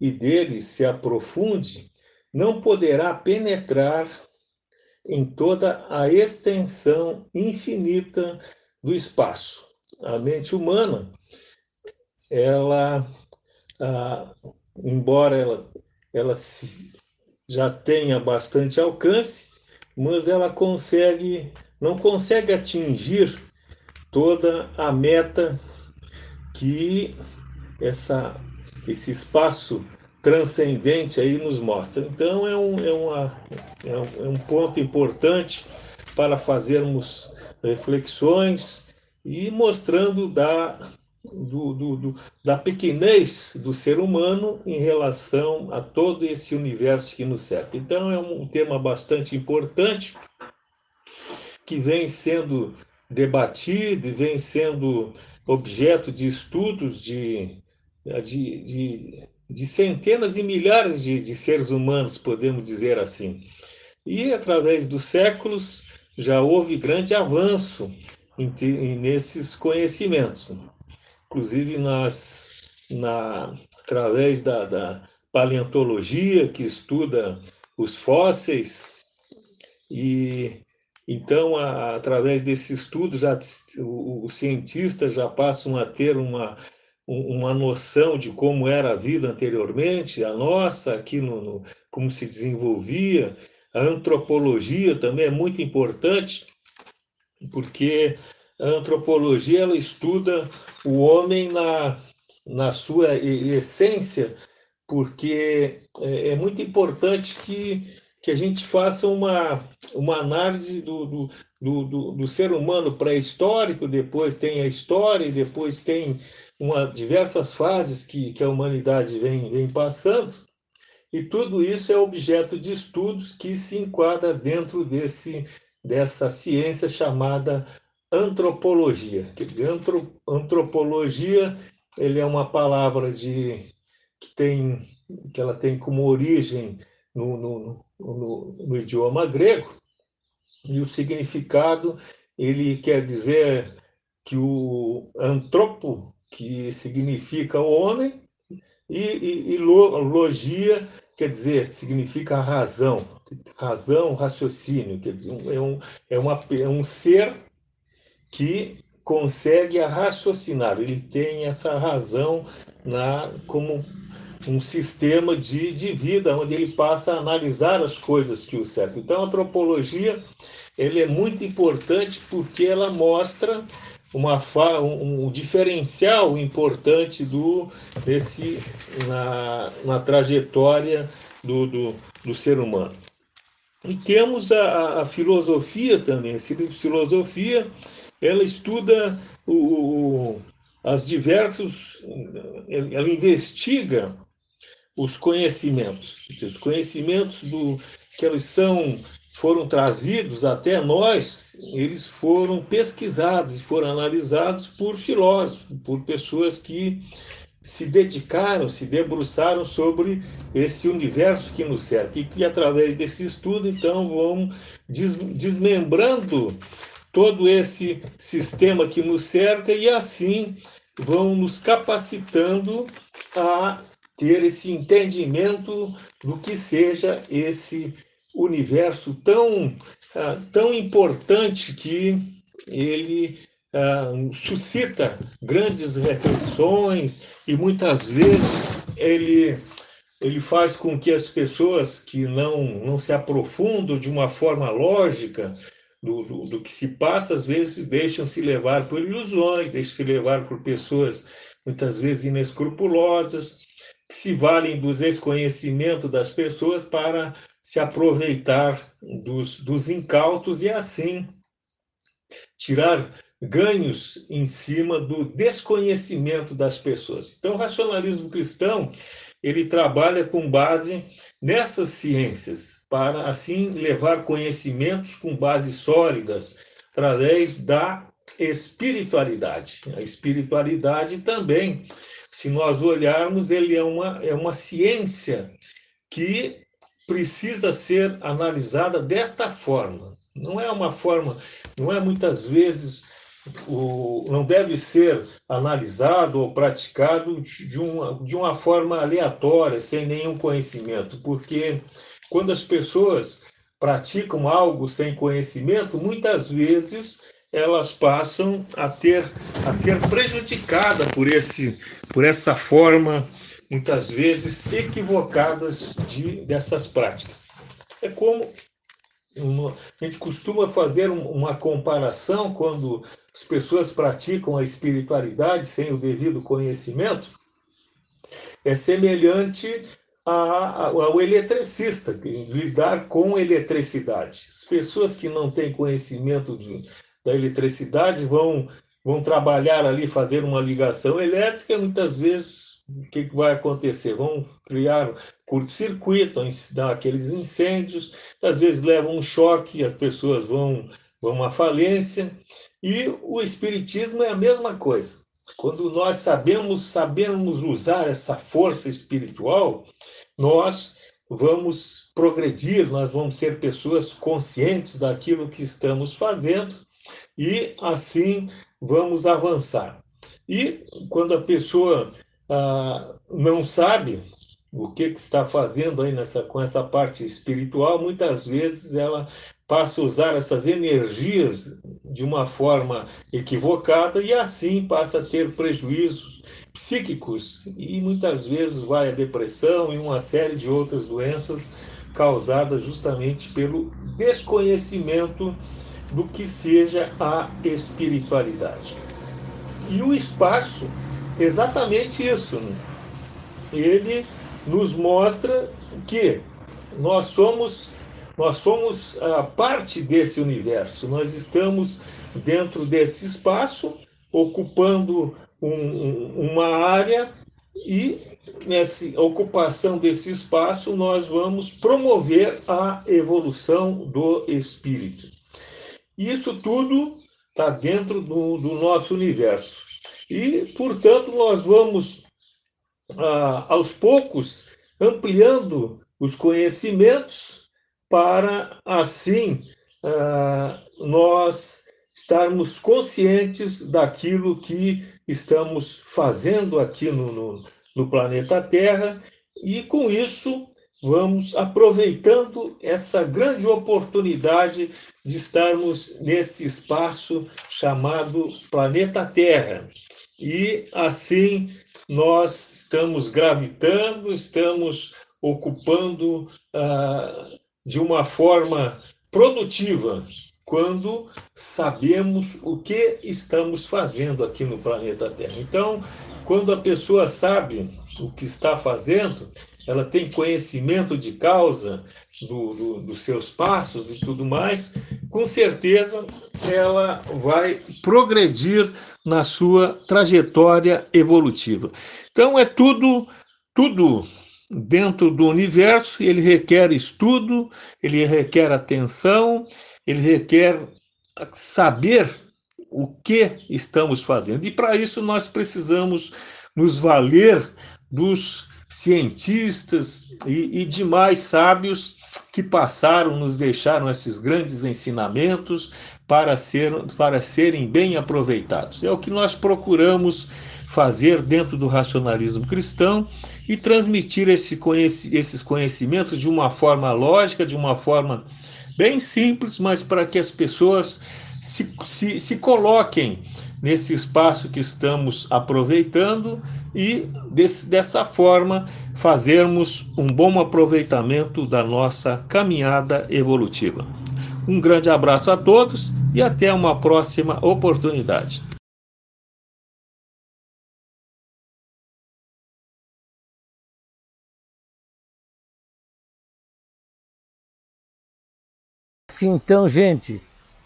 e dele se aprofunde, não poderá penetrar em toda a extensão infinita do espaço a mente humana, ela, ah, embora ela, ela se, já tenha bastante alcance, mas ela consegue, não consegue atingir toda a meta que essa, esse espaço transcendente aí nos mostra. Então é um, é, uma, é um, é um ponto importante para fazermos reflexões e mostrando da, do, do, do, da pequenez do ser humano em relação a todo esse universo que nos cerca. Então, é um tema bastante importante que vem sendo debatido e vem sendo objeto de estudos de, de, de, de centenas e milhares de, de seres humanos, podemos dizer assim. E, através dos séculos, já houve grande avanço nesses conhecimentos. Inclusive, nas, na, através da, da paleontologia, que estuda os fósseis, e então, a, através desse estudo, já, os cientistas já passam a ter uma, uma noção de como era a vida anteriormente, a nossa, aqui no, no como se desenvolvia. A antropologia também é muito importante, porque a antropologia ela estuda o homem na, na sua essência, porque é, é muito importante que, que a gente faça uma, uma análise do, do, do, do ser humano pré-histórico, depois tem a história, e depois tem uma, diversas fases que, que a humanidade vem, vem passando, e tudo isso é objeto de estudos que se enquadra dentro desse dessa ciência chamada antropologia. Quer dizer, antropologia ele é uma palavra de que tem que ela tem como origem no, no, no, no idioma grego e o significado ele quer dizer que o antropo que significa homem e, e, e logia quer dizer significa razão razão raciocínio quer dizer é um é, uma, é um ser que consegue raciocinar ele tem essa razão na como um sistema de, de vida onde ele passa a analisar as coisas que o cercam. Então, a antropologia ele é muito importante porque ela mostra uma um, um diferencial importante do desse na, na trajetória do, do, do ser humano. E temos a, a filosofia também. A filosofia ela estuda o, as diversos, ela investiga os conhecimentos, os conhecimentos do que eles são foram trazidos até nós, eles foram pesquisados e foram analisados por filósofos, por pessoas que se dedicaram, se debruçaram sobre esse universo que nos cerca e que através desse estudo então vão desmembrando todo esse sistema que nos cerca e assim vão nos capacitando a ter esse entendimento do que seja esse universo tão, ah, tão importante que ele ah, suscita grandes reflexões e muitas vezes ele ele faz com que as pessoas que não, não se aprofundam de uma forma lógica do, do, do que se passa, às vezes deixam se levar por ilusões, deixam se levar por pessoas muitas vezes inescrupulosas, se valem do desconhecimento das pessoas para se aproveitar dos, dos incautos e assim tirar ganhos em cima do desconhecimento das pessoas. Então, o racionalismo cristão ele trabalha com base nessas ciências para assim levar conhecimentos com bases sólidas através da espiritualidade. A espiritualidade também se nós olharmos, ele é uma, é uma ciência que precisa ser analisada desta forma. Não é uma forma, não é muitas vezes, o, não deve ser analisado ou praticado de uma, de uma forma aleatória, sem nenhum conhecimento, porque quando as pessoas praticam algo sem conhecimento, muitas vezes elas passam a ter a ser prejudicada por esse por essa forma muitas vezes equivocadas de dessas práticas. É como a gente costuma fazer uma comparação quando as pessoas praticam a espiritualidade sem o devido conhecimento, é semelhante ao eletricista, lidar com eletricidade. As pessoas que não têm conhecimento de, da eletricidade vão, vão trabalhar ali, fazer uma ligação elétrica, muitas vezes o que vai acontecer? Vão criar curto-circuito, aqueles incêndios, às vezes levam um choque, as pessoas vão, vão à falência. E o espiritismo é a mesma coisa. Quando nós sabemos, sabemos usar essa força espiritual, nós vamos progredir, nós vamos ser pessoas conscientes daquilo que estamos fazendo e assim vamos avançar. E quando a pessoa ah, não sabe o que, que está fazendo aí nessa, com essa parte espiritual, muitas vezes ela passa a usar essas energias de uma forma equivocada e assim passa a ter prejuízos psíquicos e muitas vezes vai à depressão e uma série de outras doenças causadas justamente pelo desconhecimento do que seja a espiritualidade. E o espaço, exatamente isso. Né? Ele nos mostra que nós somos nós somos a parte desse universo. Nós estamos dentro desse espaço, ocupando um, uma área e nessa ocupação desse espaço nós vamos promover a evolução do espírito. Isso tudo está dentro do, do nosso universo. E, portanto, nós vamos ah, aos poucos, ampliando os conhecimentos para, assim, ah, nós estarmos conscientes daquilo que estamos fazendo aqui no, no, no planeta Terra e, com isso, vamos aproveitando essa grande oportunidade de estarmos nesse espaço chamado planeta Terra. E assim nós estamos gravitando, estamos ocupando ah, de uma forma produtiva quando sabemos o que estamos fazendo aqui no planeta Terra. Então, quando a pessoa sabe o que está fazendo, ela tem conhecimento de causa do, do, dos seus passos e tudo mais, com certeza ela vai progredir na sua trajetória evolutiva. Então é tudo, tudo dentro do universo, ele requer estudo, ele requer atenção, ele requer saber o que estamos fazendo. E para isso nós precisamos nos valer dos cientistas e, e demais sábios que passaram, nos deixaram esses grandes ensinamentos para, ser, para serem bem aproveitados. É o que nós procuramos fazer dentro do racionalismo cristão e transmitir esse conheci, esses conhecimentos de uma forma lógica, de uma forma bem simples, mas para que as pessoas se, se, se coloquem nesse espaço que estamos aproveitando e desse, dessa forma fazermos um bom aproveitamento da nossa caminhada evolutiva. Um grande abraço a todos e até uma próxima oportunidade. Então, gente,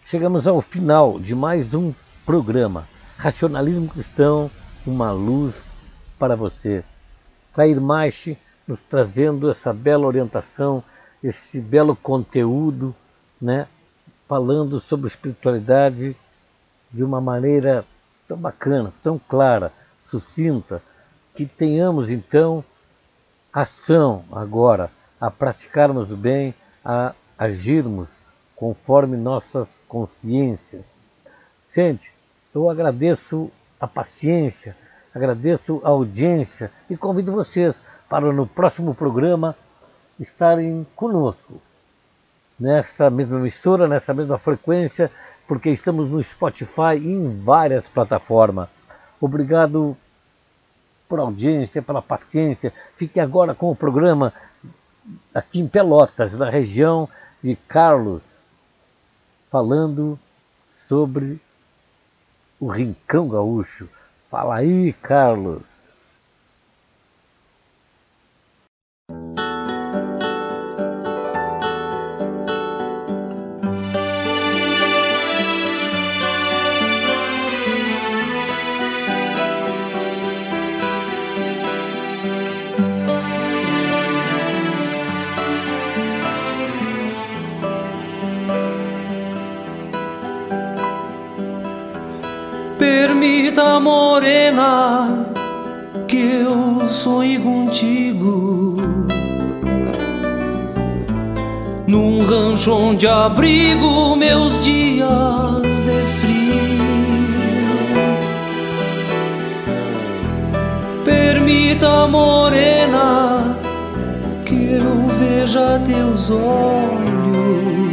chegamos ao final de mais um programa Racionalismo Cristão, uma luz para você. Clair Maiche nos trazendo essa bela orientação, esse belo conteúdo, né, falando sobre espiritualidade de uma maneira tão bacana, tão clara, sucinta, que tenhamos então ação agora a praticarmos o bem, a agirmos conforme nossas consciências. Gente, eu agradeço a paciência, agradeço a audiência e convido vocês para no próximo programa estarem conosco nessa mesma emissora, nessa mesma frequência, porque estamos no Spotify e em várias plataformas. Obrigado por audiência, pela paciência. Fique agora com o programa aqui em Pelotas, na região de Carlos, falando sobre o Rincão Gaúcho. Fala aí, Carlos. Morena, que eu sonhe contigo. Num rancho onde abrigo meus dias de frio. Permita, morena, que eu veja teus olhos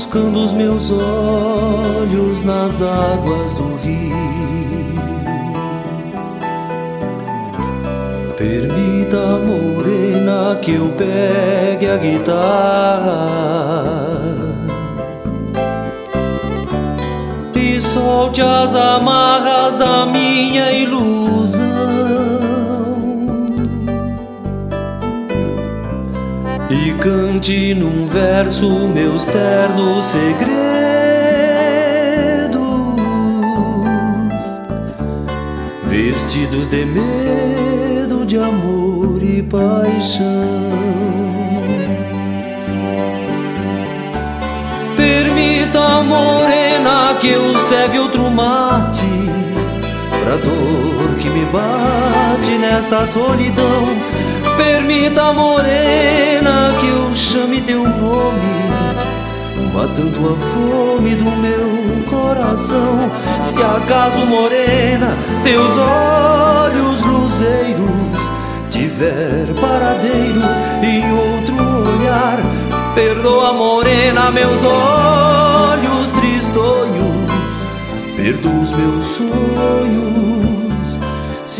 buscando os meus olhos nas águas do rio. Permita, morena, que eu pegue a guitarra e solte as amarras da minha ilusão. E cante num verso meus ternos segredos, vestidos de medo, de amor e paixão. Permita, morena, que eu serve outro mate pra dor que me bate nesta solidão. Permita, morena, que eu chame teu nome, matando a fome do meu coração. Se acaso, morena, teus olhos luzeiros tiver paradeiro em outro olhar, perdoa, morena, meus olhos tristonhos, perdoa os meus sonhos,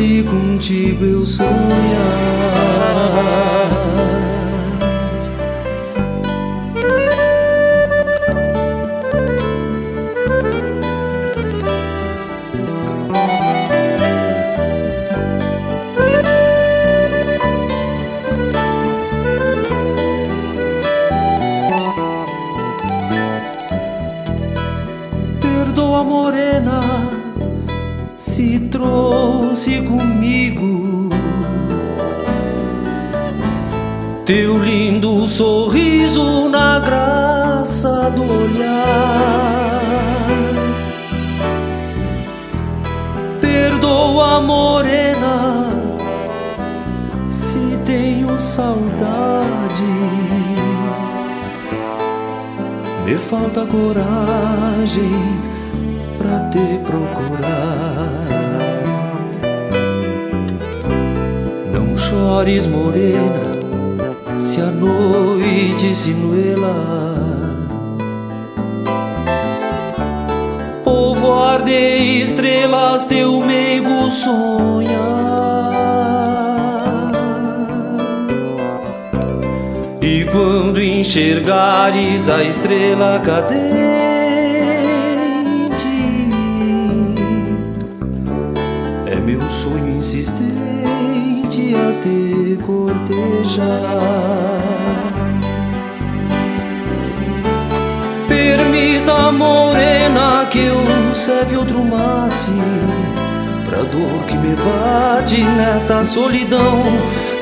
se contigo eu sonhar. Perdoa, morena, se trouxe comigo teu lindo sorriso na graça do olhar. Perdoa, morena, se tenho saudade. Me falta coragem pra te procurar. Não chores, morena, se a noite se nuela. Povoar de estrelas teu meigo sonhar. E quando enxergares a estrela cadente, cortejar. Permita, morena, que eu serve outro mate pra dor que me bate nesta solidão.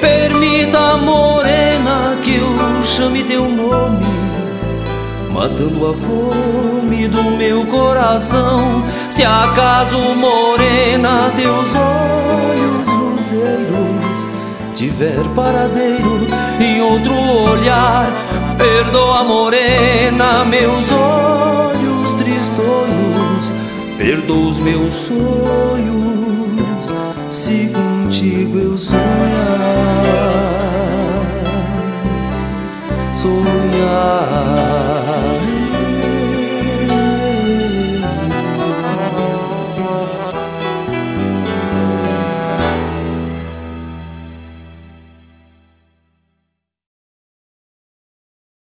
Permita, morena, que eu chame teu nome, matando a fome do meu coração. Se acaso, morena, teus olhos luzeiros tiver paradeiro e outro olhar. Perdoa, morena, meus olhos tristonhos, perdoa os meus sonhos, se contigo eu sonhar, sonhar.